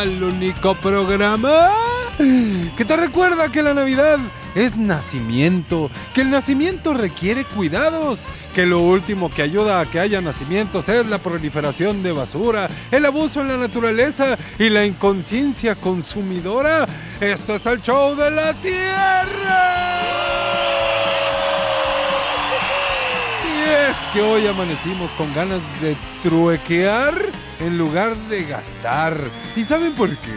Al único programa que te recuerda que la Navidad es nacimiento, que el nacimiento requiere cuidados, que lo último que ayuda a que haya nacimientos es la proliferación de basura, el abuso en la naturaleza y la inconsciencia consumidora. Esto es el show de la Tierra. Y es que hoy amanecimos con ganas de truequear en lugar de gastar. ¿Y saben por qué?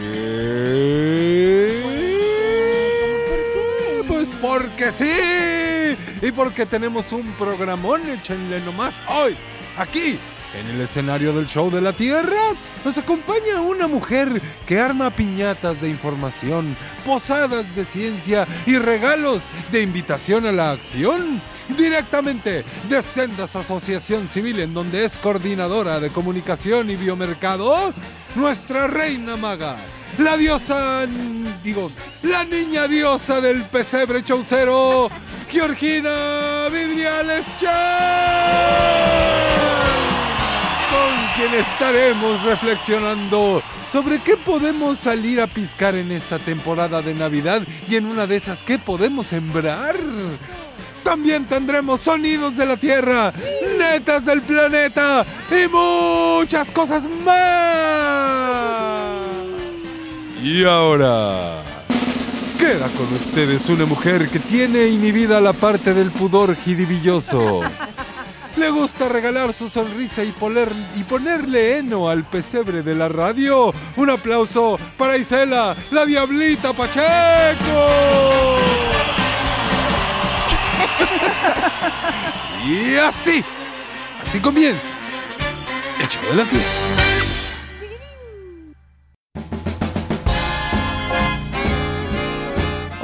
Pues porque sí. Y porque tenemos un programón, échenle nomás hoy, aquí. En el escenario del show de la Tierra nos acompaña una mujer que arma piñatas de información, posadas de ciencia y regalos de invitación a la acción. Directamente de Sendas Asociación Civil en donde es coordinadora de comunicación y biomercado, nuestra reina maga, la diosa, digo, la niña diosa del pesebre chaucero, Georgina Vidriales con quien estaremos reflexionando sobre qué podemos salir a piscar en esta temporada de Navidad y en una de esas qué podemos sembrar. También tendremos sonidos de la Tierra, netas del planeta y muchas cosas más. Y ahora... Queda con ustedes una mujer que tiene inhibida la parte del pudor jidibilloso. Le gusta regalar su sonrisa y, poner, y ponerle heno al pesebre de la radio. Un aplauso para Isela, la diablita Pacheco. y así, así comienza el show de la.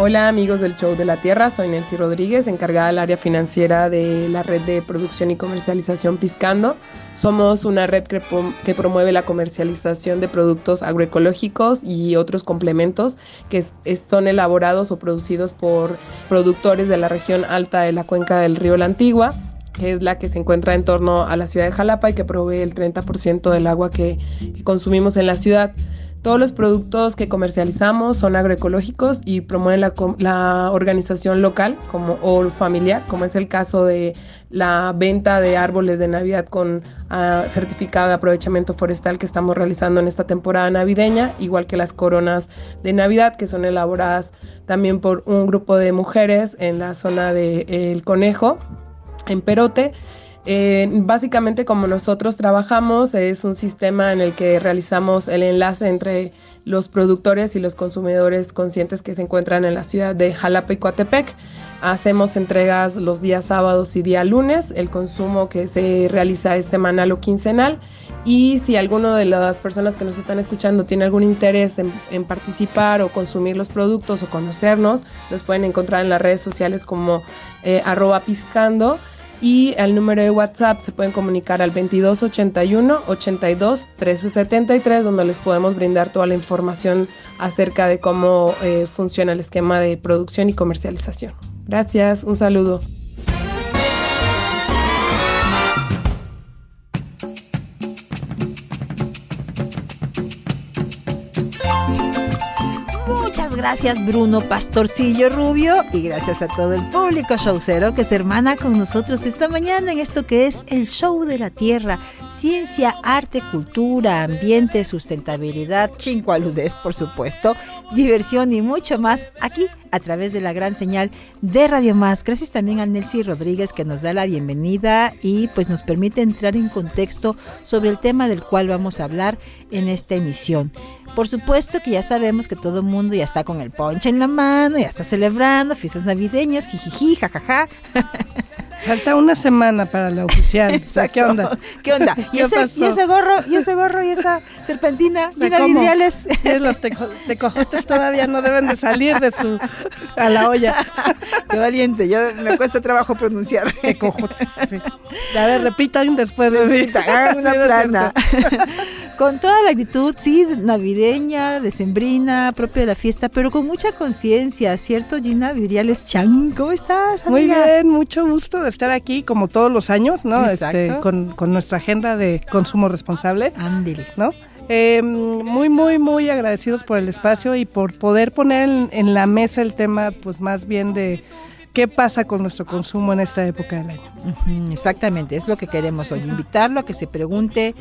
Hola amigos del Show de la Tierra, soy Nancy Rodríguez, encargada del área financiera de la red de producción y comercialización Piscando. Somos una red que, prom- que promueve la comercialización de productos agroecológicos y otros complementos que son elaborados o producidos por productores de la región alta de la cuenca del río La Antigua que es la que se encuentra en torno a la ciudad de Jalapa y que provee el 30% del agua que consumimos en la ciudad. Todos los productos que comercializamos son agroecológicos y promueven la, organización local como, o familiar, como es el caso de la venta de árboles de Navidad con ah, certificado de aprovechamiento forestal que estamos realizando en esta temporada navideña, igual que las coronas de Navidad que son elaboradas también por un grupo de mujeres en la zona de El Conejo, en Perote. Eh, básicamente como nosotros trabajamos es un sistema en el que realizamos el enlace entre los productores y los consumidores conscientes que se encuentran en la ciudad de Jalapa y Coatepec. Hacemos entregas los días sábados y día lunes. El consumo que se realiza es semanal o quincenal. Y si alguno de las personas que nos están escuchando tiene algún interés en, participar o consumir los productos o conocernos, los pueden encontrar en las redes sociales como eh, arroba piscando y al número de WhatsApp se pueden comunicar al 2281 82 1373 donde les podemos brindar toda la información acerca de cómo eh, funciona el esquema de producción y comercialización. Gracias, un saludo. Gracias Bruno Pastorcillo Rubio y gracias a todo el público showcero que se hermana con nosotros esta mañana en esto que es el show de la tierra. Ciencia, arte, cultura, ambiente, sustentabilidad, chincualudez por supuesto, diversión y mucho más aquí a través de la gran señal de Radio Más. Gracias también a Nelcy Rodríguez que nos da la bienvenida y pues nos permite entrar en contexto sobre el tema del cual vamos a hablar en esta emisión. Por supuesto que ya sabemos que todo el mundo ya está con el ponche en la mano, ya está celebrando fiestas navideñas, jijiji, jajaja. Falta una semana para la oficial. ¿Qué onda? ¿Qué onda? ¿Y, ese, ¿Y ese, gorro, y ese gorro, y esa serpentina llena de vidriales. Los tecojotes todavía no deben de salir de su a la olla. Qué valiente, yo me cuesta trabajo pronunciar. Tecojotes, sí. A ver, repitan después de Repitan, hagan una plana. Con toda la actitud, sí, navideña, decembrina, propia de la fiesta, pero con mucha conciencia, ¿cierto, Gina Vidriales Chan? ¿Cómo estás, amiga? Muy bien, mucho gusto de estar aquí, como todos los años, ¿no? Este, con, con, nuestra agenda de consumo responsable. Ándele. ¿No? Eh, muy, muy, muy agradecidos por el espacio y por poder poner en, en, la mesa el tema, pues más bien de qué pasa con nuestro consumo en esta época del año. Exactamente, es lo que queremos hoy, invitarlo a que se pregunte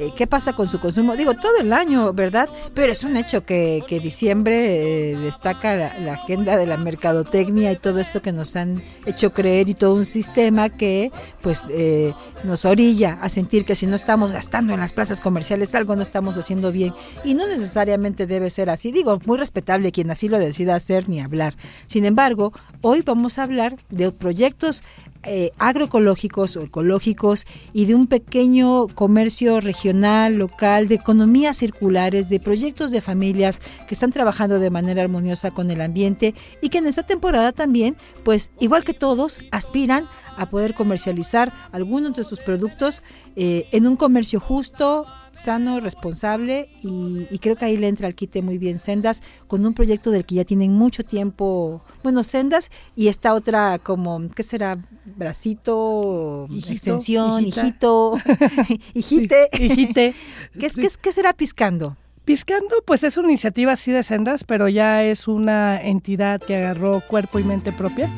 eh, qué pasa con su consumo. Digo, todo el año, ¿verdad? Pero es un hecho que, que diciembre eh, destaca la, la, agenda de la mercadotecnia y todo esto que nos han hecho creer y todo un sistema que pues eh, nos orilla a sentir que si no estamos gastando en las plazas comerciales algo no estamos haciendo bien. Y no necesariamente debe ser así. Digo, muy respetable quien así lo decida hacer ni hablar. Sin embargo, hoy vamos a hablar de proyectos eh, agroecológicos o ecológicos y de un pequeño comercio regional, local, de economías circulares, de proyectos de familias que están trabajando de manera armoniosa con el ambiente y que en esta temporada también, pues igual que todos, aspiran a poder comercializar algunos de sus productos eh, en un comercio justo, sano, responsable y, y, creo que ahí le entra al quite muy bien Sendas con un proyecto del que ya tienen mucho tiempo, bueno, Sendas y esta otra como, ¿qué será? Bracito, hijito, extensión, hijita. hijito, hijite. Sí, hijite. ¿Qué, es, sí. ¿qué, ¿Qué será Piscando? Piscando, pues es una iniciativa así de Sendas, pero ya es una entidad que agarró cuerpo y mente propia,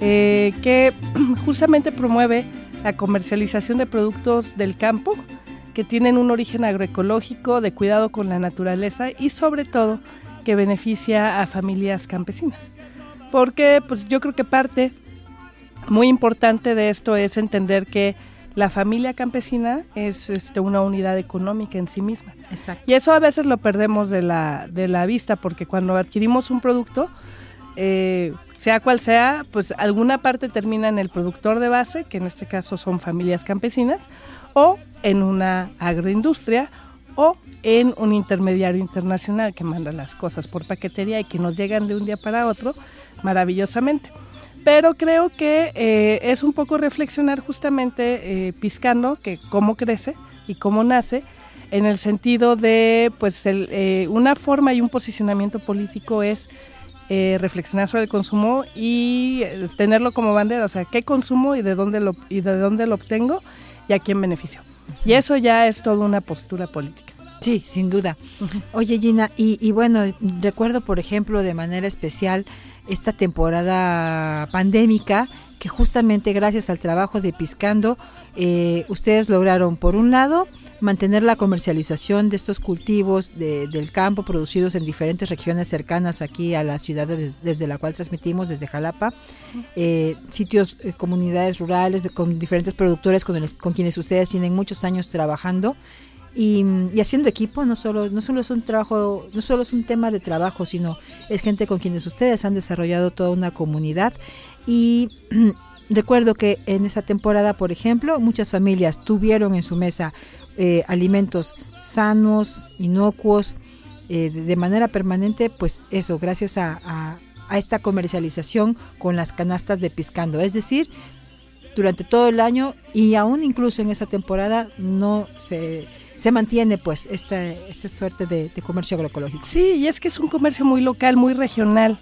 eh, que justamente promueve la comercialización de productos del campo, que tienen un origen agroecológico, de cuidado con la naturaleza y sobre todo que beneficia a familias campesinas. Porque pues yo creo que parte muy importante de esto es entender que la familia campesina es este, una unidad económica en sí misma. Exacto. Y eso a veces lo perdemos de la, de la vista porque cuando adquirimos un producto, eh, sea cual sea, pues alguna parte termina en el productor de base, que en este caso son familias campesinas, o en una agroindustria o en un intermediario internacional que manda las cosas por paquetería y que nos llegan de un día para otro maravillosamente. Pero creo que eh, es un poco reflexionar justamente eh, Piscando, que cómo crece y cómo nace, en el sentido de, pues, el, eh, una forma y un posicionamiento político es eh, reflexionar sobre el consumo y tenerlo como bandera, o sea, qué consumo y de dónde lo, y de dónde lo obtengo y a quién beneficio. Y eso ya es toda una postura política. Sí, sin duda. Oye, Gina, y, y, bueno, recuerdo, por ejemplo, de manera especial esta temporada pandémica, que justamente gracias al trabajo de Piscando, eh, ustedes lograron, por un lado, mantener la comercialización de estos cultivos de, del campo producidos en diferentes regiones cercanas aquí a la ciudad de, desde la cual transmitimos, desde Jalapa, eh, sitios, eh, comunidades rurales de, con diferentes productores con, el, con, quienes ustedes tienen muchos años trabajando. Y, y, haciendo equipo no solo no solo es un trabajo no solo es un tema de trabajo sino es gente con quienes ustedes han desarrollado toda una comunidad y recuerdo que en esa temporada por ejemplo muchas familias tuvieron en su mesa eh, alimentos sanos, inocuos, eh, de manera permanente, pues eso, gracias a, a, esta comercialización con las canastas de Piscando. Es decir, durante todo el año y aún incluso en esa temporada no se, se mantiene pues esta, esta suerte de, de comercio agroecológico. Sí, y es que es un comercio muy local, muy regional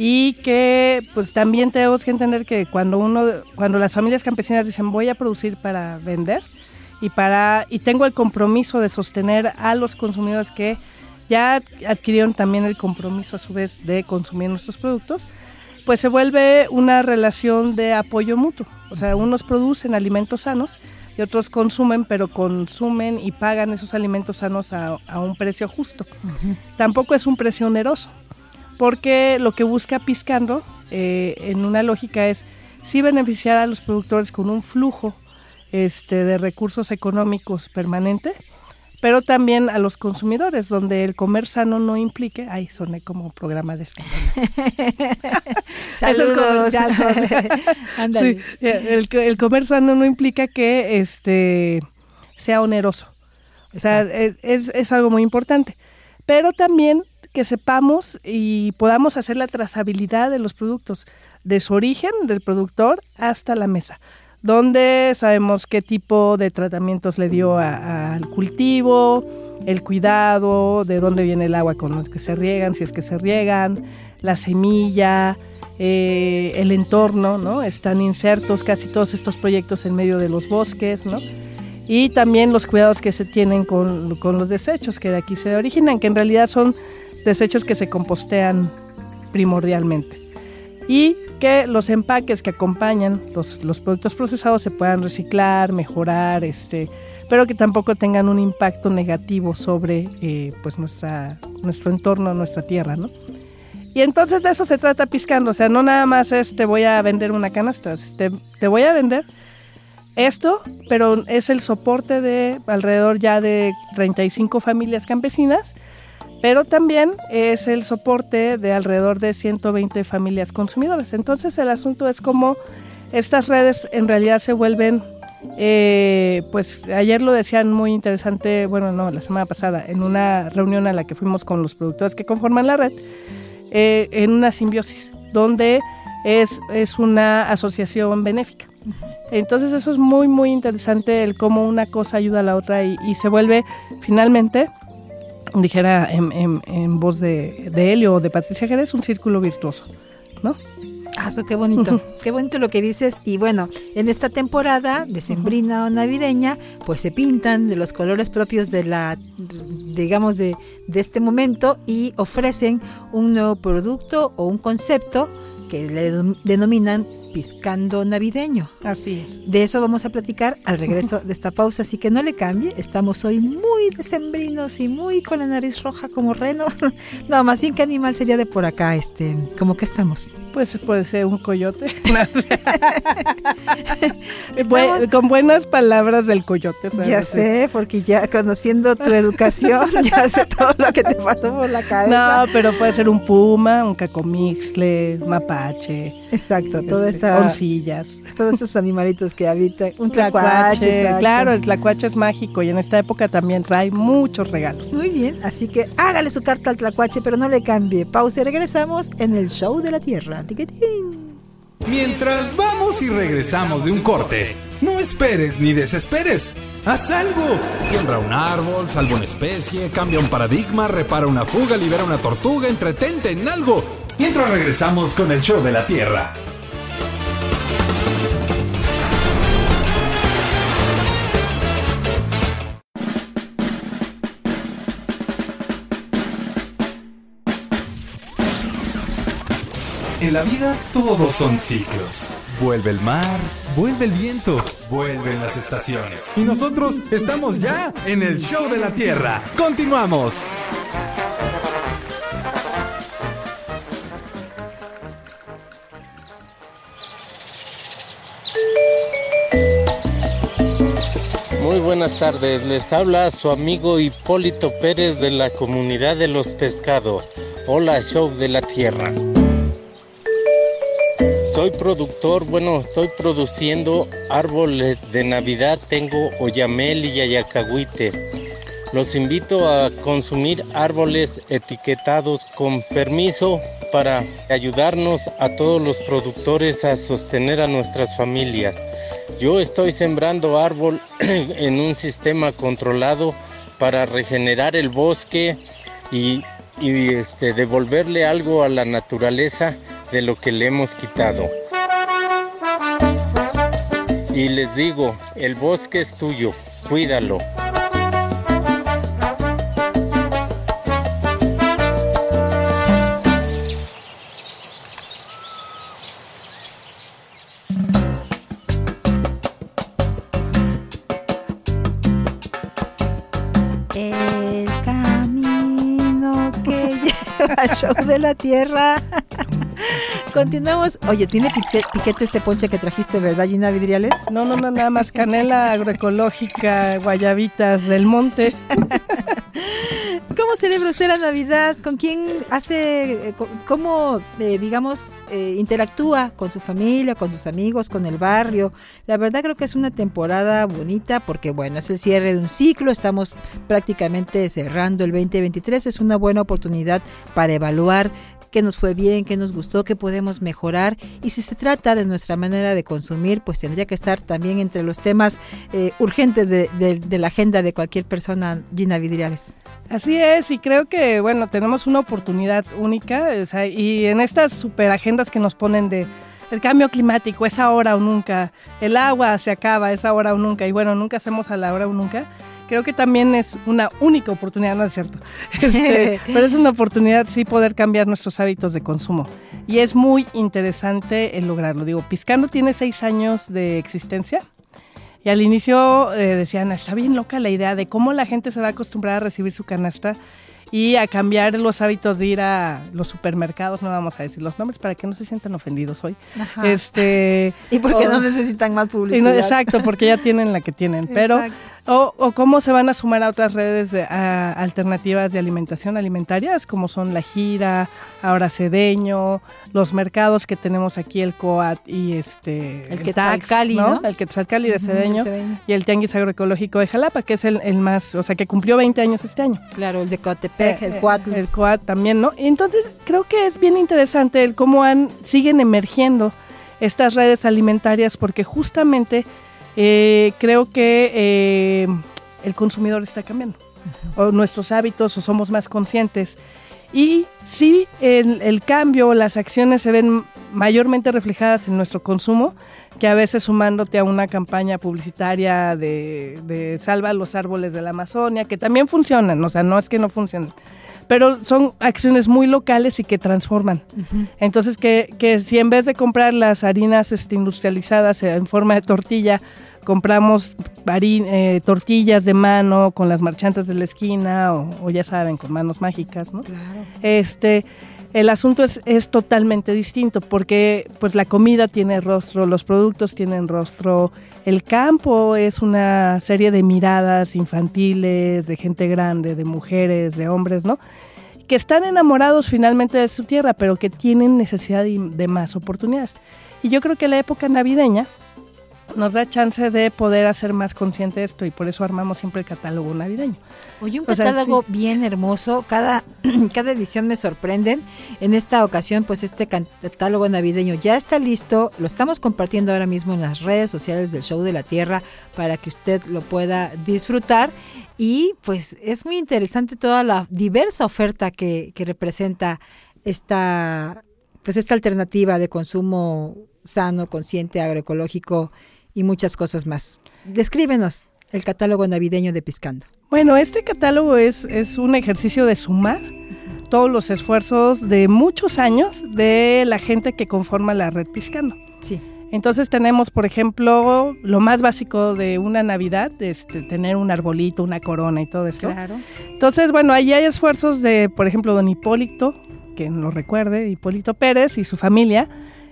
y que pues también tenemos que entender que cuando uno cuando las familias campesinas dicen voy a producir para vender y para y tengo el compromiso de sostener a los consumidores que ya adquirieron también el compromiso a su vez de consumir nuestros productos, pues se vuelve una relación de apoyo mutuo. O sea, unos producen alimentos sanos y otros consumen, pero consumen y pagan esos alimentos sanos a, a un precio justo. Tampoco es un precio oneroso, porque lo que busca Piscando eh, en una lógica es sí beneficiar a los productores con un flujo este, de recursos económicos permanente, pero también a los consumidores, donde el comer sano no implique, ay, soné como programa de Ándale. Sí, el, el comer sano no implica que este sea oneroso. O sea, es, es, es algo muy importante. Pero también que sepamos y podamos hacer la trazabilidad de los productos, de su origen, del productor, hasta la mesa donde sabemos qué tipo de tratamientos le dio al cultivo, el cuidado, de dónde viene el agua con el que se riegan, si es que se riegan, la semilla, eh, el entorno, ¿no? Están insertos casi todos estos proyectos en medio de los bosques, ¿no? Y también los cuidados que se tienen con, con los desechos que de aquí se originan, que en realidad son desechos que se compostean primordialmente y que los empaques que acompañan los, los productos procesados se puedan reciclar, mejorar, este, pero que tampoco tengan un impacto negativo sobre eh, pues nuestra, nuestro entorno, nuestra tierra, ¿no? Y entonces de eso se trata Piscando, o sea, no nada más es te voy a vender una canasta, te, te voy a vender esto, pero es el soporte de alrededor ya de 35 familias campesinas pero también es el soporte de alrededor de 120 familias consumidoras. Entonces el asunto es como estas redes en realidad se vuelven, eh, pues ayer lo decían muy interesante, bueno, no, la semana pasada, en una reunión a la que fuimos con los productores que conforman la red, eh, en una simbiosis, donde es, es una asociación benéfica. Entonces eso es muy, muy interesante, el cómo una cosa ayuda a la otra y se vuelve finalmente dijera en, en- en voz de, de Helio o de Patricia Jerez, un círculo virtuoso, ¿no? Ah, eso, qué bonito, qué bonito lo que dices. Y bueno, en esta temporada decembrina o navideña, pues se pintan de los colores propios de la, digamos, de, de este momento y ofrecen un nuevo producto o un concepto que le denominan piscando navideño. Así es. De eso vamos a platicar al regreso de esta pausa, así que no le cambie. Estamos hoy muy decembrinos y muy con la nariz roja como reno. No, más bien qué animal sería de por acá, este, como que estamos. Pues puede ser un coyote. Con buenas palabras del coyote. ¿sabes? Ya sé, porque ya conociendo tu educación, ya sé todo lo que te pasó por la cabeza. No, pero puede ser un puma, un cacomixle, mapache, Exacto, toda este, esta, oncillas. todos esos animalitos que habitan. Un Tlacuache, claro, el tlacuache es mágico y en esta época también trae muchos regalos. Muy bien, así que hágale su carta al tlacuache, pero no le cambie. Pausa y regresamos en el show de la tierra. Tiquitín. Mientras vamos y regresamos de un corte, no esperes ni desesperes. Haz algo. Siembra un árbol, salva una especie, cambia un paradigma, repara una fuga, libera una tortuga, entretente en algo. Mientras regresamos con el show de la Tierra. En la vida todos son ciclos. Vuelve el mar, vuelve el viento, vuelven las estaciones. Y nosotros estamos ya en el show de la Tierra. Continuamos. Buenas tardes, les habla su amigo Hipólito Pérez de la comunidad de los pescados. Hola, show de la tierra. Soy productor, bueno, estoy produciendo árboles de Navidad, tengo oyamel y ayacahuite. Los invito a consumir árboles etiquetados con permiso para ayudarnos a todos los productores a sostener a nuestras familias. Yo estoy sembrando árbol en un sistema controlado para regenerar el bosque y, este, devolverle algo a la naturaleza de lo que le hemos quitado. Y les digo, el bosque es tuyo, cuídalo. Show de la tierra. Continuamos. Oye, tiene pique- piquete este ponche que trajiste, ¿verdad, Gina Vidriales? No, no, no, nada más canela agroecológica, guayabitas del monte. ¿Cómo celebra la Navidad? ¿Con quién hace, eh, cómo, eh, digamos, eh, interactúa con su familia, con sus amigos, con el barrio? La verdad creo que es una temporada bonita porque, bueno, es el cierre de un ciclo, estamos prácticamente cerrando el 2023, es una buena oportunidad para evaluar qué nos fue bien, qué nos gustó, qué podemos mejorar. Y si se trata de nuestra manera de consumir, pues tendría que estar también entre los temas eh, urgentes de, de- de la agenda de cualquier persona, Gina Vidriales. Así es, y creo que, bueno, tenemos una oportunidad única, o sea, y en estas super agendas que nos ponen de el cambio climático, es ahora o nunca, el agua se acaba, es ahora o nunca, y bueno, nunca hacemos a la hora o nunca. Creo que también es una única oportunidad, no es cierto, Este, pero es una oportunidad sí poder cambiar nuestros hábitos de consumo. Y es muy interesante el lograrlo. Digo, Piscando tiene seis años de existencia. Y al inicio eh, decían, está bien loca la idea de cómo la gente se va a acostumbrar a recibir su canasta y a cambiar los hábitos de ir a los supermercados, no vamos a decir los nombres para que no se sientan ofendidos hoy. Este, Y porque o- no necesitan más publicidad. no- exacto, porque ya tienen la que tienen. Pero, Exacto. O, o cómo se van a sumar a otras redes de- a- alternativas de alimentación alimentarias, como son La Gira, ahora Cedeño, los mercados que tenemos aquí, el COAT y este... El Quetzalcali, ¿no? El Quetzalcali de Cedeño de Cedeño. y el Tianguis Agroecológico de Jalapa, que es el, el más, o sea, que cumplió 20 años este año. Claro, el de Coatepec, el Eh, Cuatl. El Coat también, ¿no? Entonces, creo que es bien interesante el cómo han, siguen emergiendo estas redes alimentarias, porque justamente eh, creo que eh, el consumidor está cambiando, o nuestros hábitos, o somos más conscientes. Y sí, el, el cambio, las acciones se ven mayormente reflejadas en nuestro consumo, que a veces sumándote a una campaña publicitaria de, de salva los árboles de la Amazonia, que también funcionan, o sea, no es que no funcionen, pero son acciones muy locales y que transforman. Entonces, que, que si en vez de comprar las harinas este, industrializadas en forma de tortilla, compramos harin- eh, tortillas de mano con las marchantes de la esquina o, o ya saben, con manos mágicas, ¿no? Claro. Este, el asunto es, es totalmente distinto porque pues la comida tiene rostro, los productos tienen rostro, el campo es una serie de miradas infantiles, de gente grande, de mujeres, de hombres, ¿no? Que están enamorados finalmente de su tierra, pero que tienen necesidad de, de más oportunidades. Y yo creo que la época navideña nos da chance de poder hacer más consciente esto y por eso armamos siempre el catálogo navideño. Oye, un O sea, catálogo sí. bien hermoso. Cada, cada edición me sorprenden. En esta ocasión, pues este catálogo navideño ya está listo. Lo estamos compartiendo ahora mismo en las redes sociales del Show de la Tierra para que usted lo pueda disfrutar. Y pues es muy interesante toda la diversa oferta que, que representa esta, pues esta alternativa de consumo sano, consciente, agroecológico y muchas cosas más. Descríbenos el catálogo navideño de Piscando. Bueno, este catálogo es, es un ejercicio de sumar todos los esfuerzos de muchos años de la gente que conforma la red Piscando. Sí. Entonces tenemos, por ejemplo, lo más básico de una Navidad, este, tener un arbolito, una corona y todo esto. Claro. Entonces, bueno, ahí hay esfuerzos de, por ejemplo, don Hipólito, que lo recuerde, Hipólito Pérez y su familia,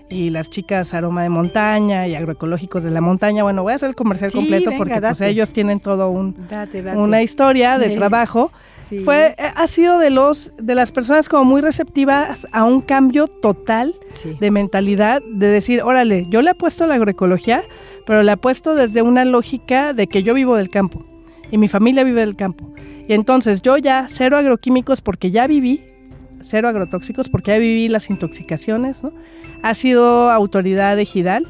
y las chicas Aroma de Montaña y Agroecológicos de la Montaña. Bueno, voy a hacer el comercial Sí, completo venga, porque pues, ellos tienen todo un, Date, date. una historia de trabajo. Sí. Fue, eh, ha sido de los de las personas como muy receptivas a un cambio total Sí. de mentalidad, de decir, órale, yo le apuesto a la agroecología, pero le apuesto desde una lógica de que yo vivo del campo y mi familia vive del campo. Y entonces yo ya cero agroquímicos porque ya viví, cero agrotóxicos porque ya viví las intoxicaciones, ¿no? Ha sido autoridad ejidal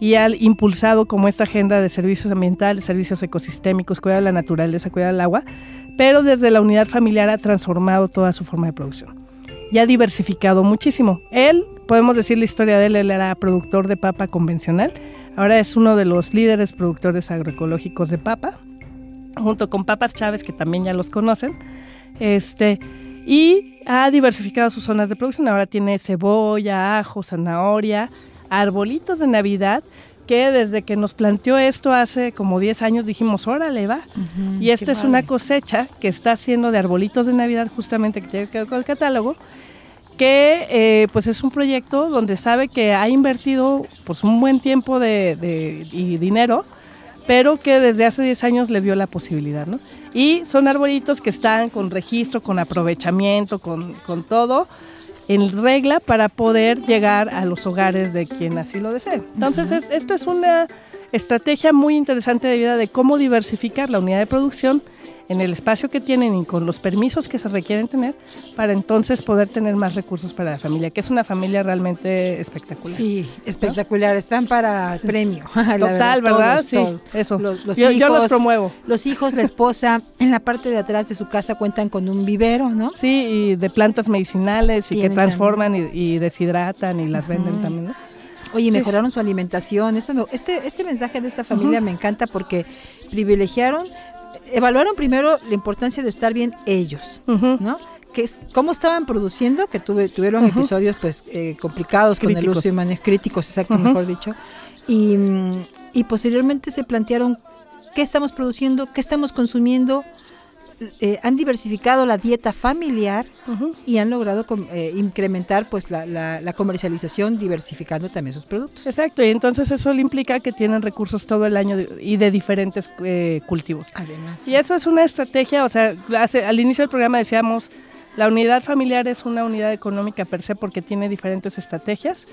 y ha impulsado como esta agenda de servicios ambientales, servicios ecosistémicos, cuidado de la naturaleza, cuidado del agua, pero desde la unidad familiar ha transformado toda su forma de producción y ha diversificado muchísimo. Él, podemos decir la historia de él, él era productor de papa convencional, ahora es uno de los líderes productores agroecológicos de papa, junto con Papas Chávez, que también ya los conocen, este, y ha diversificado sus zonas de producción, ahora tiene cebolla, ajo, zanahoria, arbolitos de Navidad, que desde que nos planteó esto hace como 10 años dijimos, órale, va. y esta es una cosecha que está haciendo de arbolitos de Navidad justamente que tiene que ver con el catálogo que eh, pues es un proyecto donde sabe que ha invertido pues un buen tiempo de, y dinero, pero que desde hace 10 años le vio la posibilidad, ¿no? Y son arbolitos que están con registro, con aprovechamiento, con, con todo en regla para poder llegar a los hogares de quien así lo desee. Entonces, esto es una estrategia muy interesante de vida de cómo diversificar la unidad de producción en el espacio que tienen y con los permisos que se requieren tener para entonces poder tener más recursos para la familia, que es una familia realmente espectacular. Sí, espectacular, están para premio. Total, ¿verdad? sí, eso. Los, yo, hijos, los promuevo. Los hijos, la esposa, en la parte de atrás de su casa cuentan con un vivero, ¿no? Sí, y de plantas medicinales y que transforman y, deshidratan y las venden también, ¿no? Oye, mejoraron su alimentación. Eso este, este mensaje de esta familia me encanta porque privilegiaron, evaluaron primero la importancia de estar bien ellos, ¿no? Que es, cómo estaban produciendo, que tuve, tuvieron episodios pues eh, complicados con el uso de manejo críticos, exacto, mejor dicho. Y, y posteriormente se plantearon qué estamos produciendo, qué estamos consumiendo, eh, han diversificado la dieta familiar y han logrado eh, incrementar pues la, comercialización diversificando también sus productos. Exacto, y entonces eso le implica que tienen recursos todo el año y de diferentes eh, cultivos. Además. Y eso es una estrategia, o sea, al inicio del programa decíamos, la unidad familiar es una unidad económica per se porque tiene diferentes estrategias.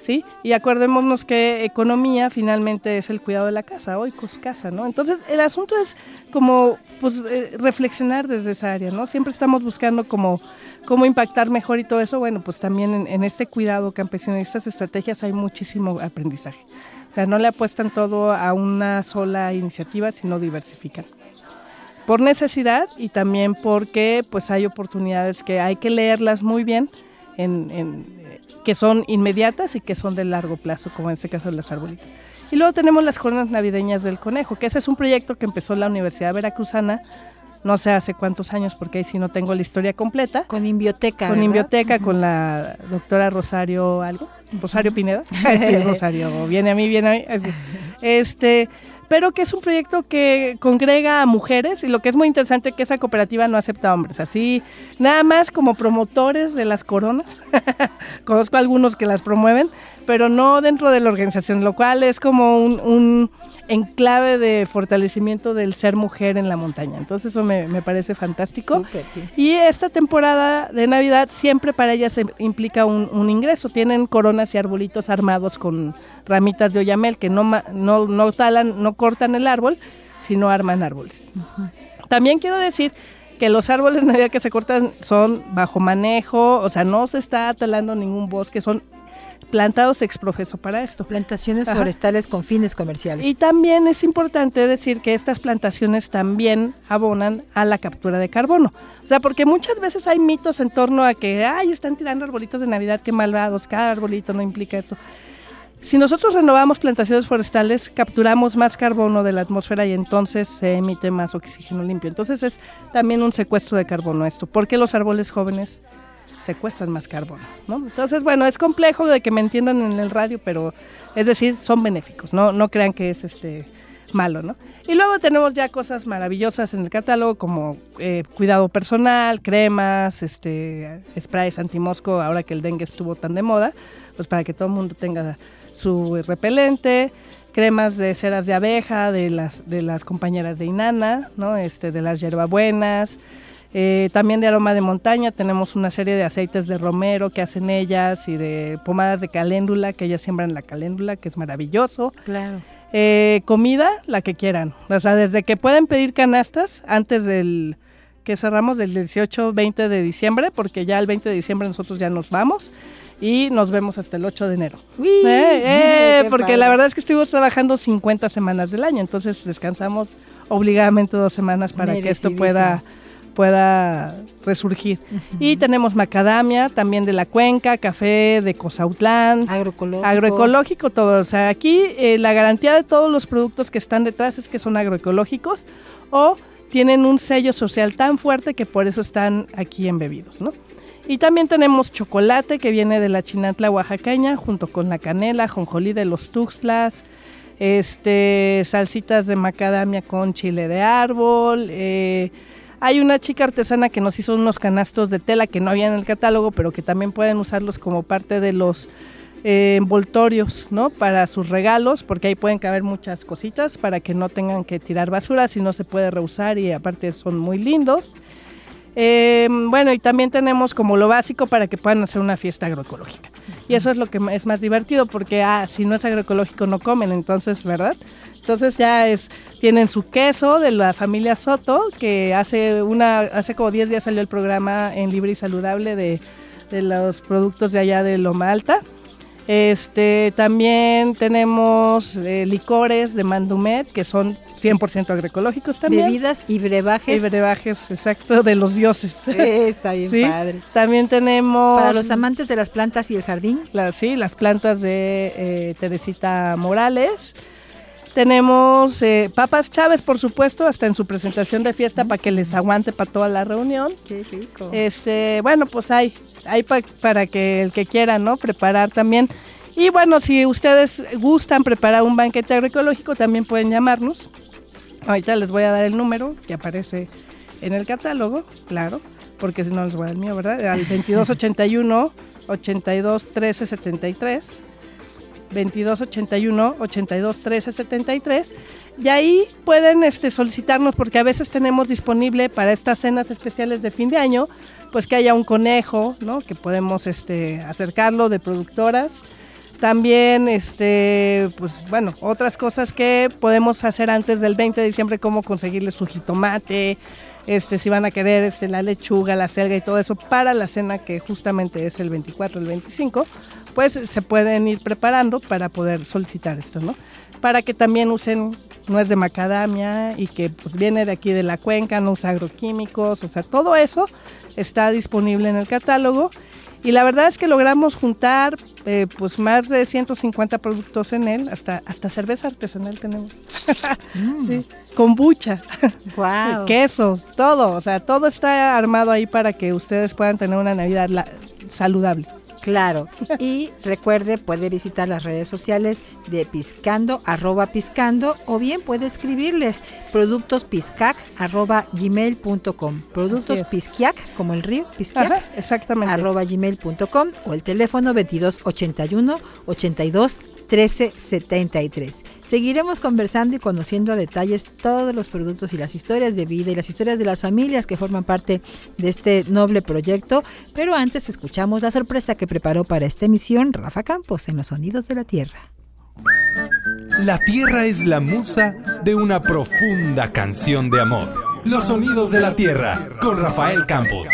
¿Sí? Y acordémonos que economía finalmente es el cuidado de la casa, hoy casa, ¿no? Entonces el asunto es como pues eh, reflexionar desde esa área, ¿no? Siempre estamos buscando como cómo impactar mejor y todo eso, bueno, pues también en, este cuidado campesino, en estas estrategias hay muchísimo aprendizaje. O sea, no le apuestan todo a una sola iniciativa, sino diversifican por necesidad y también porque pues hay oportunidades que hay que leerlas muy bien en, que son inmediatas y que son de largo plazo, como en este caso de las arbolitas. Y luego tenemos las jornadas navideñas del conejo, que ese es un proyecto que empezó la Universidad Veracruzana, no sé hace cuántos años, porque ahí sí no tengo la historia completa. Con Inbioteca. Con Inbioteca, con la doctora Rosario algo, Rosario Pineda. sí, Rosario, viene a mí, viene a mí. Este, pero que es un proyecto que congrega a mujeres y lo que es muy interesante es que esa cooperativa no acepta hombres, así nada más como promotores de las coronas, conozco algunos que las promueven, pero no dentro de la organización, lo cual es como un, enclave de fortalecimiento del ser mujer en la montaña. Entonces eso me, parece fantástico. Y esta temporada de Navidad siempre para ellas implica un, ingreso. Tienen coronas y arbolitos armados con ramitas de oyamel que no, no, no talan, no cortan el árbol, sino arman árboles. También quiero decir que los árboles de Navidad que se cortan son bajo manejo, o sea, no se está talando ningún bosque, son plantados exprofeso para esto. Plantaciones forestales con fines comerciales. Y también es importante decir que estas plantaciones también abonan a la captura de carbono. O sea, porque muchas veces hay mitos en torno a que, ay, están tirando arbolitos de Navidad, qué malvados, cada arbolito no implica eso. Si nosotros renovamos plantaciones forestales, capturamos más carbono de la atmósfera y entonces se emite más oxígeno limpio. Entonces es también un secuestro de carbono esto, porque los árboles jóvenes secuestran más carbono, ¿no? Entonces, bueno, es complejo de que me entiendan en el radio, pero es decir, son benéficos, no, no crean que es este malo, ¿no? Y luego tenemos ya cosas maravillosas en el catálogo como eh, cuidado personal, cremas, este, sprays antimosco, ahora que el dengue estuvo tan de moda, pues para que todo el mundo tenga su repelente, cremas de ceras de abeja de las de las compañeras de Inana, ¿no? Este, de las hierbabuenas, eh, también de aroma de montaña tenemos una serie de aceites de romero que hacen ellas y de pomadas de caléndula que ellas siembran la caléndula, que es maravilloso. Claro. Eh, comida, la que quieran. O sea, desde que pueden pedir canastas antes del que cerramos del 18-20 de diciembre, porque ya el 20 de diciembre nosotros ya nos vamos y nos vemos hasta el 8 de enero. Eh, porque la verdad es que estuvimos trabajando 50 semanas del año, entonces descansamos obligadamente dos semanas para que esto pueda pueda resurgir. Y tenemos macadamia, también de la cuenca, café de Cosautlán. Agroecológico. Agroecológico, todo. O sea, aquí eh, la garantía de todos los productos que están detrás es que son agroecológicos o tienen un sello social tan fuerte que por eso están aquí embebidos, ¿no? Y también tenemos chocolate que viene de la chinantla oaxaqueña junto con la canela, jonjolí de los tuxtlas, este, salsitas de macadamia con chile de árbol. eh, hay una chica artesana que nos hizo unos canastos de tela que no había en el catálogo, pero que también pueden usarlos como parte de los eh, envoltorios, ¿no? Para sus regalos, porque ahí pueden caber muchas cositas para que no tengan que tirar basura, si no se puede reusar y aparte son muy lindos. Eh, bueno, y también tenemos como lo básico para que puedan hacer una fiesta agroecológica. Y eso es lo que es más divertido porque, ah, si no es agroecológico no comen, entonces, ¿verdad? Entonces ya es, tienen su queso de la familia Soto, que hace una, hace como 10 días salió el programa en Libre y Saludable de, de los productos de allá de Loma Alta. Este, también tenemos eh, licores de Mandumet, que son 100% agroecológicos también. Bebidas y Y brebajes. brebajes, exacto, de los dioses. Eh, Está bien Sí. padre. También tenemos... Para los amantes de las plantas y el jardín, sí, las plantas de eh, Teresita Morales. Tenemos eh, papas Chávez, por supuesto, hasta en su presentación de fiesta para que les aguante para toda la reunión. qué rico. Este, bueno, pues hay, hay pa- para que el que quiera, ¿no? Preparar también. Y bueno, si ustedes gustan preparar un banquete agroecológico, también pueden llamarnos. Ahorita les voy a dar el número que aparece en el catálogo, claro, porque si no les voy a dar el mío, ¿verdad? Al 2281 82 13 73. 2281 82 13 73 y ahí pueden este, solicitarnos porque a veces tenemos disponible para estas cenas especiales de fin de año pues que haya un conejo no que podemos este, acercarlo de productoras. También este pues bueno otras cosas que podemos hacer antes del 20 de diciembre como conseguirles su jitomate este, si van a querer este, la lechuga, la selga y todo eso para la cena que justamente es el 24, el 25, pues se pueden ir preparando para poder solicitar esto, ¿no? Para que también usen nuez de macadamia y que pues viene de aquí de la cuenca, no usa agroquímicos, o sea, todo eso está disponible en el catálogo. Y la verdad es que logramos juntar eh, pues más de 150 productos en él, hasta, hasta cerveza artesanal tenemos. sí, kombucha. Wow. quesos, todo, o sea, todo está armado ahí para que ustedes puedan tener una Navidad la- saludable. Claro. Y recuerde, puede visitar las redes sociales de Piscando, arroba Piscando, o bien puede escribirles productospiscac, arroba gmail.com. Productos. Pisquiac, como el río, Pisquiac, Ajá, exactamente. arroba gmail.com o el teléfono 2281 82 13 73. Seguiremos conversando y conociendo a detalles todos los productos y las historias de vida y las historias de las familias que forman parte de este noble proyecto, pero antes escuchamos la sorpresa que preparó para esta emisión Rafa Campos en los sonidos de la Tierra. La tierra es la musa de una profunda canción de amor. Los sonidos de la tierra con Rafael Campos.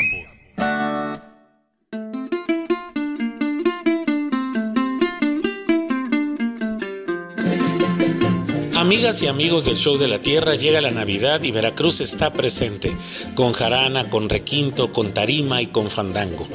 Amigas y amigos del Show de la Tierra, llega la Navidad y Veracruz está presente, con jarana, con requinto, con tarima y con fandango.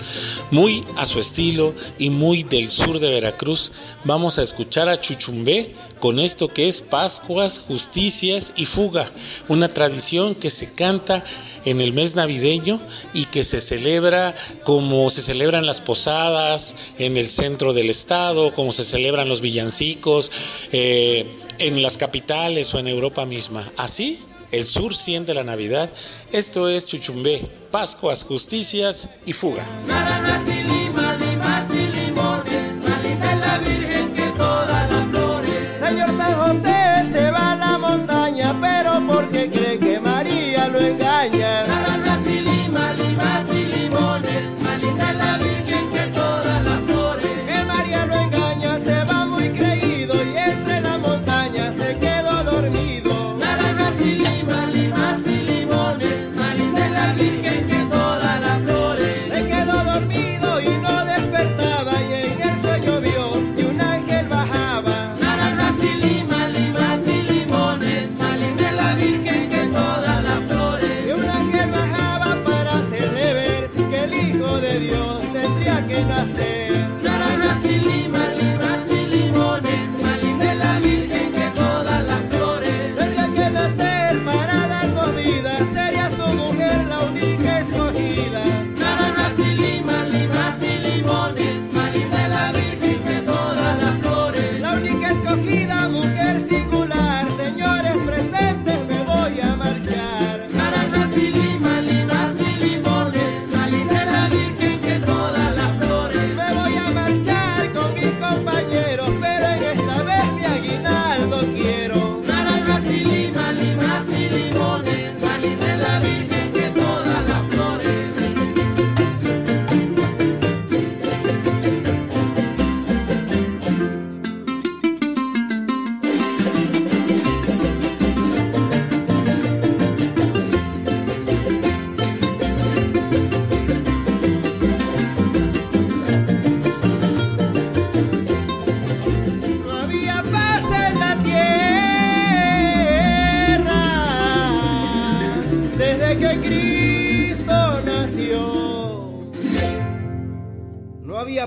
Muy a su estilo y muy del sur de Veracruz, vamos a escuchar a Chuchumbé con esto que es Pascuas, Justicias y Fuga, una tradición que se canta en el mes navideño y que se celebra como se celebran las posadas en el centro del estado, como se celebran los villancicos eh, en las capitales o en Europa misma. Así, el sur siente la Navidad. Esto es Chuchumbé, Pascuas, Justicias y Fuga.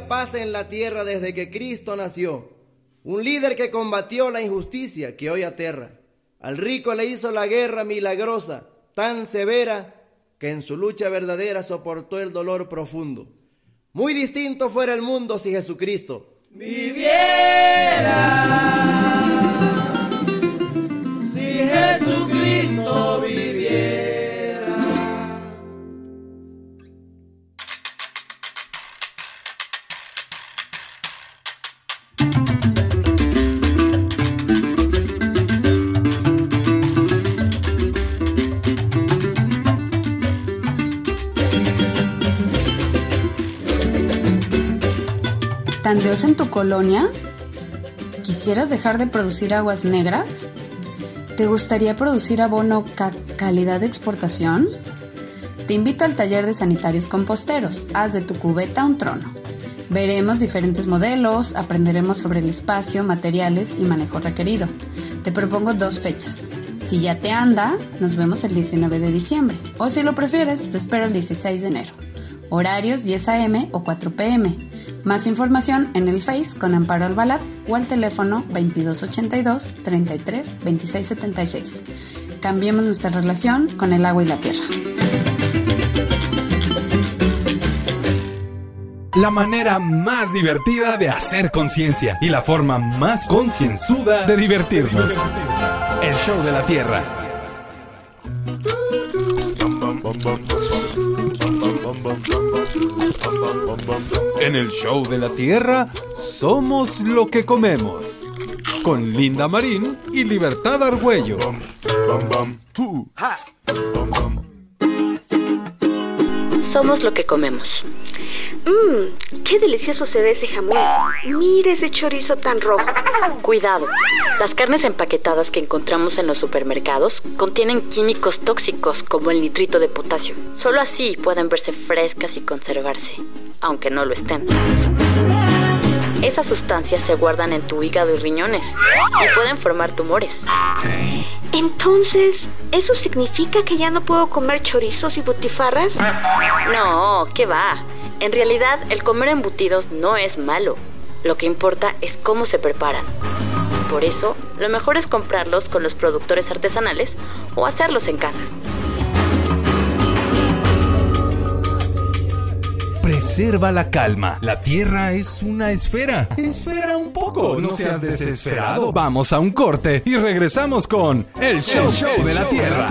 Paz en la tierra desde que Cristo nació. Un líder que combatió la injusticia que hoy aterra. Al rico le hizo la guerra milagrosa, tan severa, que en su lucha verdadera soportó el dolor profundo. Muy distinto fuera el mundo si Jesucristo viviera. ¿Tandeos en tu colonia? ¿Quisieras dejar de producir aguas negras? ¿Te gustaría producir abono ca- calidad de exportación? Te invito al taller de sanitarios composteros. Haz de tu cubeta un trono. Veremos diferentes modelos, aprenderemos sobre el espacio, materiales y manejo requerido. Te propongo dos fechas. Si ya te anda, nos vemos el 19 de diciembre. O si lo prefieres, te espero el 16 de enero. Horarios 10 a.m. o 4 p.m. Más información en el Face con Amparo Albalat o al teléfono 2282 33 26 76. Cambiemos nuestra relación con el agua y la tierra. La manera más divertida de hacer conciencia y la forma más concienzuda de divertirnos. El show de la Tierra. En el show de la Tierra somos lo que comemos. Con Linda Marín y Libertad Argüello. Somos lo que comemos. Mmm, qué delicioso se ve ese jamón. Mira ese chorizo tan rojo. Cuidado, las carnes empaquetadas que encontramos en los supermercados contienen químicos tóxicos como el nitrito de potasio. Solo así pueden verse frescas y conservarse, aunque no lo estén. Esas sustancias se guardan en tu hígado y riñones y pueden formar tumores. Entonces, ¿eso significa que ya no puedo comer chorizos y butifarras? No, ¿qué va? En realidad, el comer embutidos no es malo. Lo que importa es cómo se preparan. Por eso, lo mejor es comprarlos con los productores artesanales o hacerlos en casa. Preserva la calma. La Tierra es una esfera. Espera un poco, no seas desesperado. Vamos a un corte y regresamos con El Show, show de la Tierra.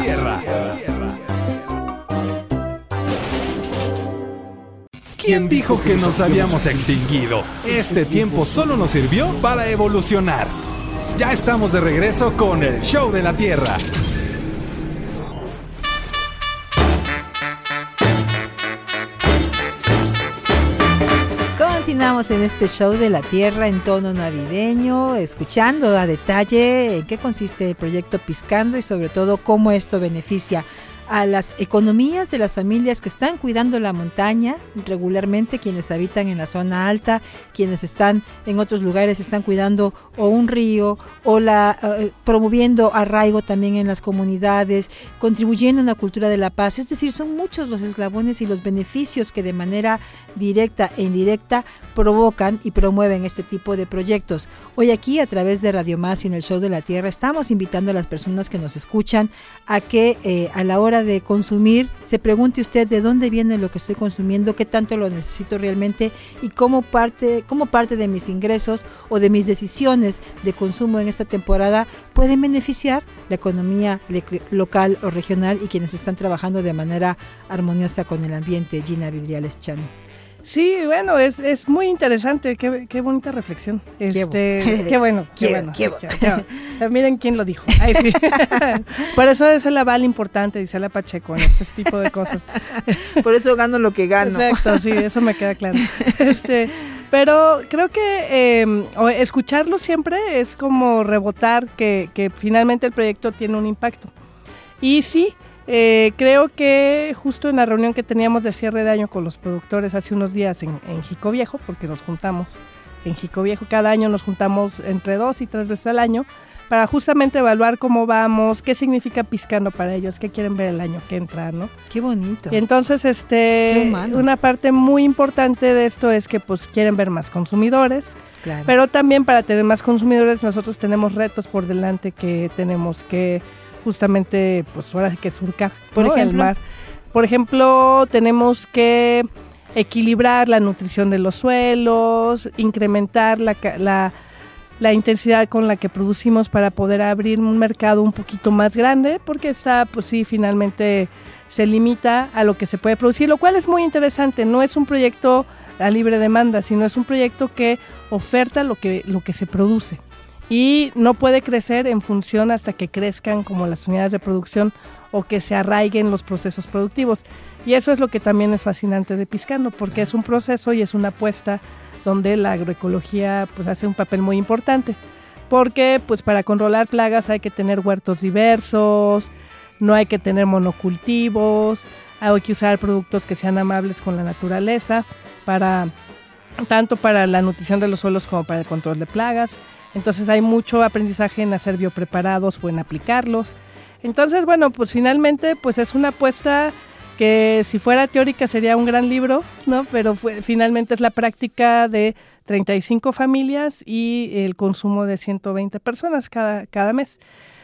¿Quién dijo que nos habíamos extinguido? Este tiempo solo nos sirvió para evolucionar. Ya estamos de regreso con el Show de la Tierra. Continuamos en este show de la Tierra en tono navideño, escuchando a detalle en qué consiste el proyecto Piscando y sobre todo cómo esto beneficia a las economías de las familias que están cuidando la montaña regularmente, quienes habitan en la zona alta, quienes están en otros lugares están cuidando o un río o la eh, promoviendo arraigo también en las comunidades, contribuyendo a una cultura de la paz. Es decir, son muchos los eslabones y los beneficios que de manera directa e indirecta provocan y promueven este tipo de proyectos. Hoy aquí a través de Radio Más y en el Show de la Tierra estamos invitando a las personas que nos escuchan a que eh, a la hora de consumir se pregunte usted de dónde viene lo que estoy consumiendo, qué tanto lo necesito realmente y cómo parte, cómo parte de mis ingresos o de mis decisiones de consumo en esta temporada pueden beneficiar la economía local o regional y quienes están trabajando de manera armoniosa con el ambiente. Gina Vidriales Chan. Sí, bueno, es, es muy interesante, qué, qué bonita reflexión. Este, qué bueno, qué, bueno. qué qué- Miren quién lo dijo. Ay, sí. Por eso es el aval importante, dice la Pacheco, en este tipo de cosas. Por eso gano lo que gano. Exacto, sí, eso me queda claro. Este, pero creo que eh, o escucharlo siempre es como rebotar que, que finalmente el proyecto tiene un impacto. Y sí, eh, creo que justo en la reunión que teníamos de cierre de año con los productores hace unos días en, en Jico Viejo, porque nos juntamos en Jico Viejo, cada año nos juntamos entre dos y tres veces al año para justamente evaluar cómo vamos, qué significa Piscando para ellos, qué quieren ver el año que entra, ¿no? Qué bonito. Y entonces, este, una parte muy importante de esto es que pues quieren ver más consumidores, Claro. pero también para tener más consumidores nosotros tenemos retos por delante que tenemos que justamente, pues ahora sí que surcar, Por ¿no? el ejemplo. mar. Por ejemplo, tenemos que equilibrar la nutrición de los suelos, incrementar la, la, la intensidad con la que producimos para poder abrir un mercado un poquito más grande, porque está, pues sí, finalmente se limita a lo que se puede producir, lo cual es muy interesante. No es un proyecto a libre demanda, sino es un proyecto que oferta lo que, lo que se produce y no puede crecer en función hasta que crezcan como las unidades de producción o que se arraiguen los procesos productivos. Y eso es lo que también es fascinante de Piscando, porque es un proceso y es una apuesta donde la agroecología pues hace un papel muy importante. Porque pues para controlar plagas hay que tener huertos diversos, no hay que tener monocultivos, hay que usar productos que sean amables con la naturaleza para tanto para la nutrición de los suelos como para el control de plagas. Entonces hay mucho aprendizaje en hacer biopreparados o en aplicarlos. Entonces, bueno, pues finalmente pues es una apuesta que si fuera teórica sería un gran libro, ¿no? Pero fue- finalmente es la práctica de 35 familias y el consumo de 120 personas cada, cada mes.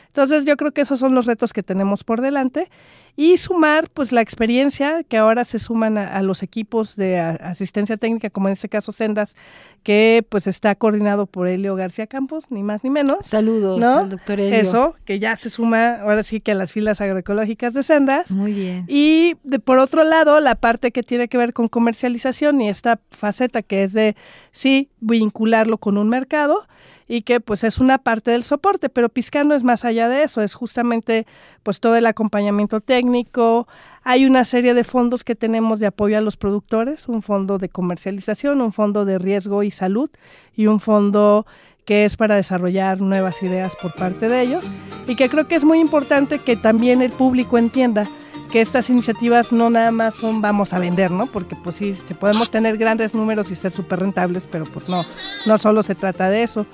Entonces yo creo que esos son los retos que tenemos por delante y sumar pues la experiencia que ahora se suman a, a los equipos de a- asistencia técnica, como en este caso Sendas, que pues está coordinado por Helio García Campos, ni más ni menos. Saludos ¿no? al doctor Helio. Eso, que ya se suma ahora sí que a las filas agroecológicas de Sendas. Muy bien. Y de, por otro lado, la parte que tiene que ver con comercialización y esta faceta que es de sí vincularlo con un mercado y que pues es una parte del soporte, pero Piscando es más allá de eso, es justamente pues todo el acompañamiento técnico, hay una serie de fondos que tenemos de apoyo a los productores, un fondo de comercialización, un fondo de riesgo y salud y un fondo que es para desarrollar nuevas ideas por parte de ellos y que creo que es muy importante que también el público entienda que estas iniciativas no nada más son vamos a vender, ¿no? Porque pues sí, podemos tener grandes números y ser súper rentables, pero pues no, no solo se trata de eso.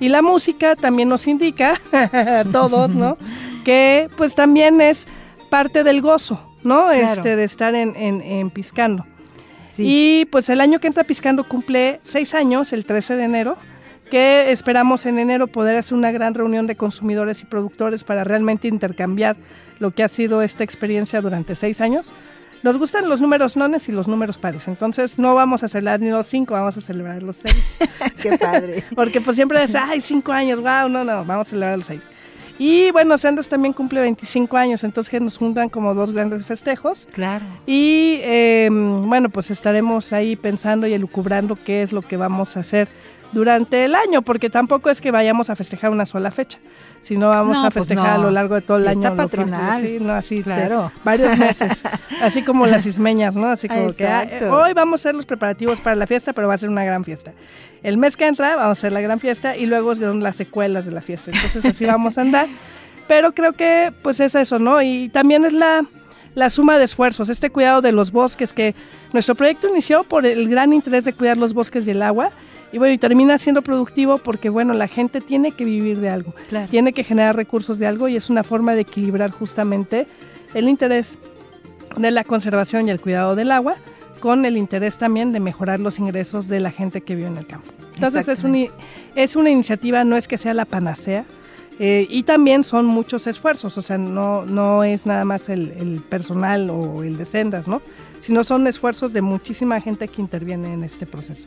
Y la música también nos indica, a todos, ¿no? Que pues también es parte del gozo, ¿no? Claro. Este, de estar en, en, en Piscando. Y pues el año que entra Piscando cumple seis años, el 13 de enero, que esperamos en enero poder hacer una gran reunión de consumidores y productores para realmente intercambiar lo que ha sido esta experiencia durante seis años. Nos gustan los números nones y los números pares, entonces no vamos a celebrar ni los cinco, vamos a celebrar los seis. Qué padre. Porque pues siempre es, ay, cinco años, wow, no, no, vamos a celebrar los seis. Y bueno, Sendas también cumple 25 años, entonces nos juntan como dos grandes festejos. Claro. Y eh, bueno, pues estaremos ahí pensando y elucubrando qué es lo que vamos a hacer durante el año, porque tampoco es que vayamos a festejar una sola fecha, sino vamos No, a pues festejar a no. lo largo de todo el Fiesta año. lo que- patronal. sí, no, así, te- Claro. varios meses, así como las ismeñas, ¿no? Así como que ah, Exacto. hoy vamos a hacer los preparativos para la fiesta, pero va a ser una gran fiesta. El mes que entra vamos a hacer la gran fiesta y luego son las secuelas de la fiesta. Entonces así vamos a andar. Pero creo que pues es eso, ¿no? Y también es la, la suma de esfuerzos, este cuidado de los bosques, que nuestro proyecto inició por el gran interés de cuidar los bosques y el agua. Y bueno, y termina siendo productivo porque, bueno, la gente tiene que vivir de algo, Claro. tiene que generar recursos de algo y es una forma de equilibrar justamente el interés de la conservación y el cuidado del agua con el interés también de mejorar los ingresos de la gente que vive en el campo. Entonces es, un es una iniciativa, no es que sea la panacea, eh, y también son muchos esfuerzos, o sea, no, no es nada más el, el personal o el de sendas, ¿no? Sino son esfuerzos de muchísima gente que interviene en este proceso.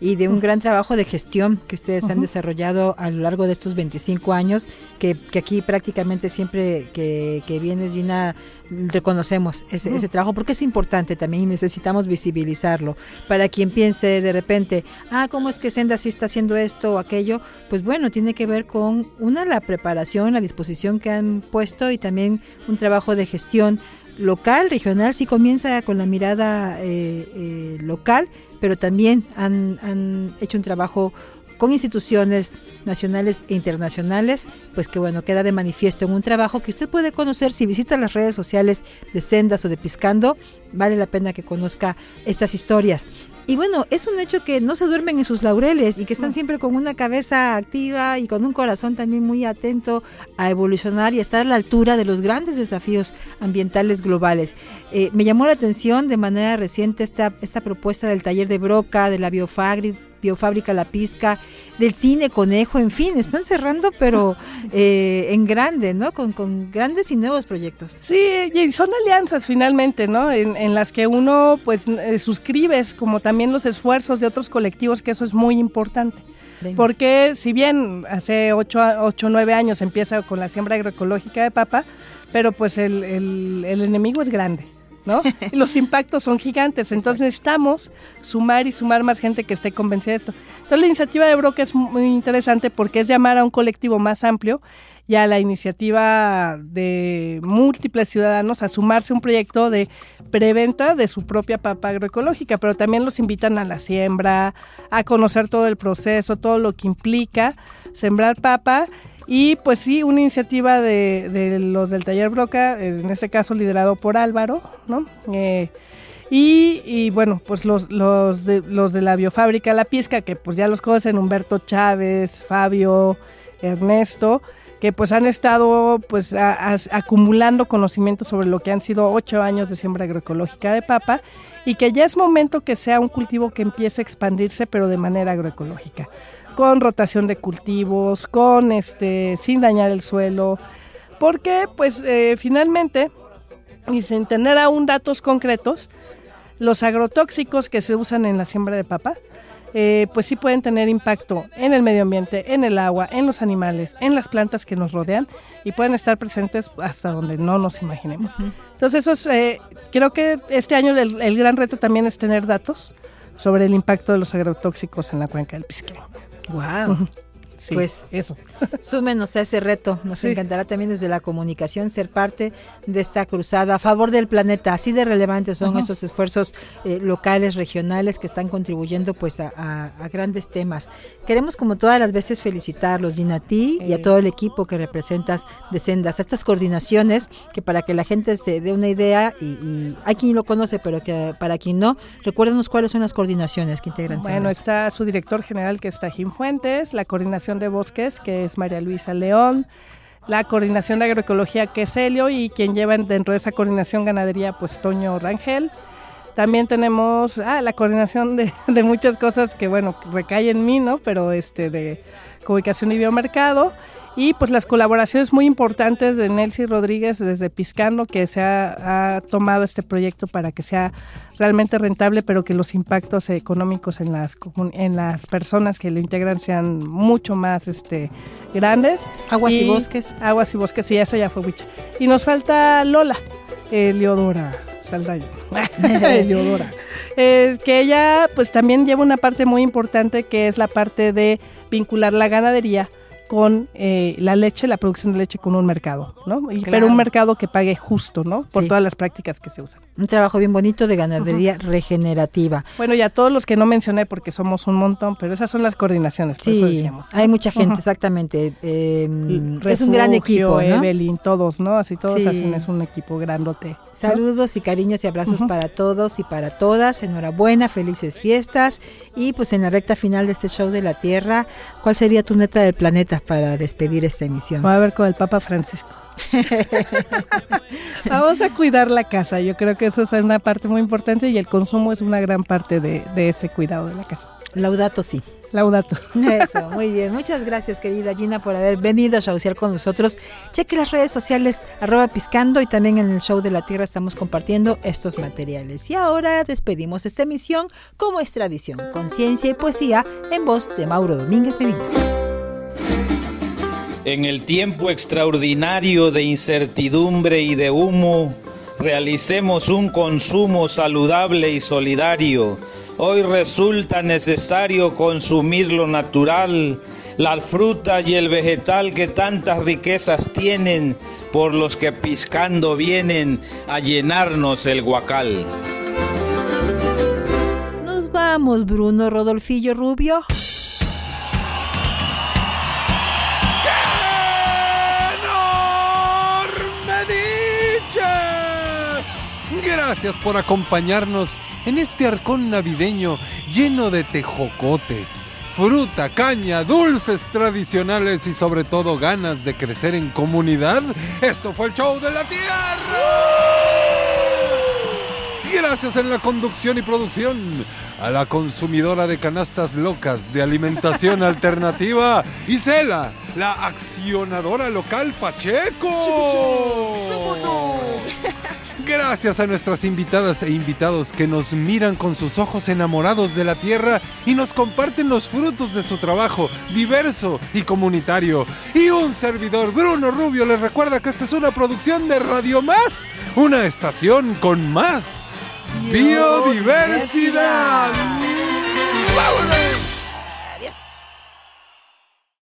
Y de un gran trabajo de gestión que ustedes han desarrollado a lo largo de estos 25 años, que, que aquí prácticamente siempre que, que vienes, Gina, reconocemos ese, ese trabajo, porque es importante también y necesitamos visibilizarlo. Para quien piense de repente, ah, ¿cómo es que Senda sí está haciendo esto o aquello? Pues bueno, tiene que ver con una, la preparación, la disposición que han puesto y también un trabajo de gestión local, regional, sí comienza con la mirada eh, eh, local, pero también han, han hecho un trabajo con instituciones nacionales e internacionales, pues que bueno, queda de manifiesto en un trabajo que usted puede conocer si visita las redes sociales de Sendas o de Piscando, vale la pena que conozca estas historias. Y bueno, es un hecho que no se duermen en sus laureles y que están siempre con una cabeza activa y con un corazón también muy atento a evolucionar y estar a la altura de los grandes desafíos ambientales globales. Eh, me llamó la atención de manera reciente esta, esta propuesta del taller de Broca, de la Biofagri, Biofábrica La Pizca, del cine Conejo, en fin, están cerrando, pero eh, en grande, ¿no? Con, con, grandes y nuevos proyectos. Sí, y son alianzas finalmente, ¿no? En, en las que uno, pues, eh, suscribes como también los esfuerzos de otros colectivos, que eso es muy importante. Venga. Porque si bien hace 8 o 9 años empieza con la siembra agroecológica de papa, pero pues el, el, el enemigo es grande. ¿No? Y los impactos son gigantes, entonces necesitamos sumar y sumar más gente que esté convencida de esto. Entonces la iniciativa de Broca es muy interesante porque es llamar a un colectivo más amplio y a la iniciativa de múltiples ciudadanos a sumarse a un proyecto de preventa de su propia papa agroecológica, pero también los invitan a la siembra, a conocer todo el proceso, todo lo que implica sembrar papa y pues sí, una iniciativa de, de, los del taller Broca, en este caso liderado por Álvaro, ¿no? Eh, y, y, bueno, pues los, los, de, los de la biofábrica La Pizca, que pues ya los conocen Humberto Chávez, Fabio, Ernesto, que pues han estado pues acumulando conocimiento sobre lo que han sido ocho años de siembra agroecológica de papa y que ya es momento que sea un cultivo que empiece a expandirse pero de manera agroecológica con rotación de cultivos, con este, sin dañar el suelo, porque pues eh, finalmente, y sin tener aún datos concretos, los agrotóxicos que se usan en la siembra de papa, eh, pues sí pueden tener impacto en el medio ambiente, en el agua, en los animales, en las plantas que nos rodean y pueden estar presentes hasta donde no nos imaginemos. Uh -huh. Entonces, eso es, eh, creo que este año el, el, gran reto también es tener datos sobre el impacto de los agrotóxicos en la cuenca del Pisquero. Wow. Sí, pues eso. súmenos a ese reto. Nos sí. encantará también desde la comunicación ser parte de esta cruzada a favor del planeta. Así de relevantes son uh -huh. esos esfuerzos eh, locales, regionales que están contribuyendo pues a, a, a, grandes temas. Queremos como todas las veces felicitarlos, Gina, a ti y a todo el equipo que representas de Sendas, a estas coordinaciones que para que la gente se dé una idea y, y hay quien lo conoce, pero que para quien no, recuérdanos cuáles son las coordinaciones que integran Bueno, Sendas. está su director general que está Jim Fuentes, la coordinación de Bosques, que es María Luisa León, la coordinación de agroecología, que es Helio, y quien lleva dentro de esa coordinación ganadería, pues Toño Rangel. También tenemos ah, la coordinación de, muchas cosas que, bueno, recae en mí, ¿no? Pero este, de comunicación y biomercado. Y pues las colaboraciones muy importantes de Nelcy Rodríguez desde Piscano, que se ha, ha, tomado este proyecto para que sea realmente rentable, pero que los impactos económicos en las, en las personas que lo integran sean mucho más este, grandes. Aguas y, y bosques. Aguas y bosques, y eso ya fue mucho. Y nos falta Lola, Eleodora Saldaña. Eleodora. Eh, que ella pues también lleva una parte muy importante que es la parte de vincular la ganadería con eh, la leche, la producción de leche con un mercado, ¿no? Y, claro. Pero un mercado que pague justo, ¿no? Por sí. todas las prácticas que se usan. Un trabajo bien bonito de ganadería uh -huh. regenerativa. Bueno, y a todos los que no mencioné porque somos un montón, pero esas son las coordinaciones. sí, hay mucha gente, uh -huh. exactamente. Eh, Refugio, es un gran equipo, ¿no? Evelyn, todos, ¿no? Así todos sí. hacen, es un equipo grandote. ¿no? Saludos y cariños y abrazos uh -huh. para todos y para todas. Enhorabuena, felices fiestas. Y pues en la recta final de este show de la Tierra, ¿cuál sería tu neta del planeta? para despedir esta emisión. Voy a ver con el Papa Francisco. Vamos a cuidar la casa. Yo creo que eso es una parte muy importante y el consumo es una gran parte de, de ese cuidado de la casa. Laudato sí. Laudato. Eso, muy bien. Muchas gracias, querida Gina, por haber venido a showcear con nosotros. Cheque las redes sociales, arroba piscando, y también en el show de la Tierra estamos compartiendo estos materiales. Y ahora despedimos esta emisión como es tradición, con ciencia y poesía en voz de Mauro Domínguez Medina. En el tiempo extraordinario de incertidumbre y de humo, realicemos un consumo saludable y solidario. Hoy resulta necesario consumir lo natural, las frutas y el vegetal que tantas riquezas tienen, por los que piscando vienen a llenarnos el guacal. Nos vamos, Bruno Rodolfillo Rubio. Gracias por acompañarnos en este arcón navideño lleno de tejocotes, fruta, caña, dulces tradicionales y sobre todo ganas de crecer en comunidad. Esto fue el show de la tierra. Gracias en la conducción y producción a la consumidora de canastas locas de alimentación alternativa, Isela, la accionadora local Pacheco. Gracias a nuestras invitadas e invitados que nos miran con sus ojos enamorados de la tierra y nos comparten los frutos de su trabajo diverso y comunitario. Y un servidor, Bruno Rubio, les recuerda que esta es una producción de Radio Más, una estación con más biodiversidad. biodiversidad. ¡Vámonos!